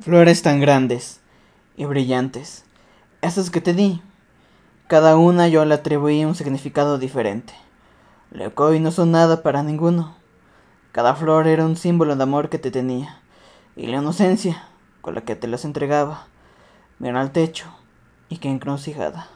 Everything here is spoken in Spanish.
Flores tan grandes y brillantes, esas que te di, cada una yo le atribuí un significado diferente. Loco y no son nada para ninguno. Cada flor era un símbolo de amor que te tenía, y la inocencia con la que te las entregaba. Mira al techo y qué encrucijada.